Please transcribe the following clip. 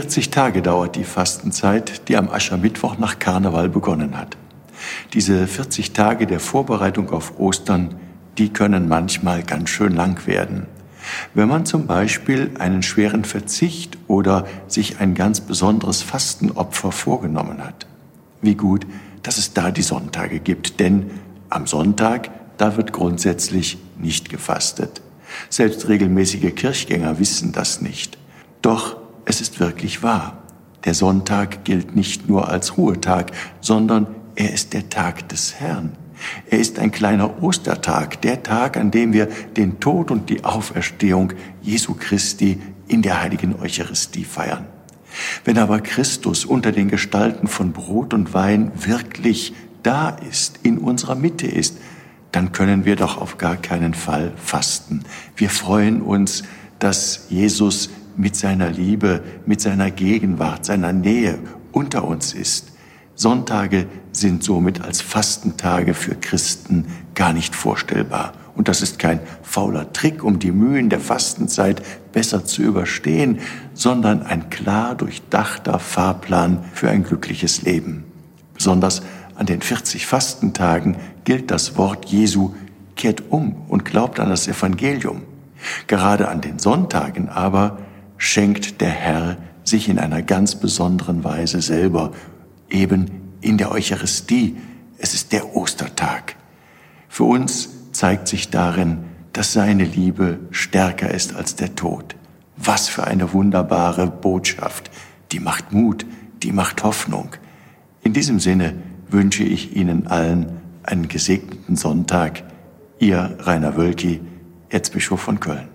40 Tage dauert die Fastenzeit, die am Aschermittwoch nach Karneval begonnen hat. Diese 40 Tage der Vorbereitung auf Ostern, die können manchmal ganz schön lang werden. Wenn man zum Beispiel einen schweren Verzicht oder sich ein ganz besonderes Fastenopfer vorgenommen hat. Wie gut, dass es da die Sonntage gibt, denn am Sonntag, da wird grundsätzlich nicht gefastet. Selbst regelmäßige Kirchgänger wissen das nicht. Doch es ist wirklich wahr. Der Sonntag gilt nicht nur als Ruhetag, sondern er ist der Tag des Herrn. Er ist ein kleiner Ostertag, der Tag, an dem wir den Tod und die Auferstehung Jesu Christi in der heiligen Eucharistie feiern. Wenn aber Christus unter den Gestalten von Brot und Wein wirklich da ist, in unserer Mitte ist, dann können wir doch auf gar keinen Fall fasten. Wir freuen uns, dass Jesus mit seiner Liebe, mit seiner Gegenwart, seiner Nähe unter uns ist. Sonntage sind somit als Fastentage für Christen gar nicht vorstellbar. Und das ist kein fauler Trick, um die Mühen der Fastenzeit besser zu überstehen, sondern ein klar durchdachter Fahrplan für ein glückliches Leben. Besonders an den 40 Fastentagen gilt das Wort Jesu, kehrt um und glaubt an das Evangelium. Gerade an den Sonntagen aber schenkt der Herr sich in einer ganz besonderen Weise selber eben in der Eucharistie. Es ist der Ostertag. Für uns zeigt sich darin, dass seine Liebe stärker ist als der Tod. Was für eine wunderbare Botschaft. Die macht Mut, die macht Hoffnung. In diesem Sinne wünsche ich Ihnen allen einen gesegneten Sonntag. Ihr Rainer Wölki, Erzbischof von Köln.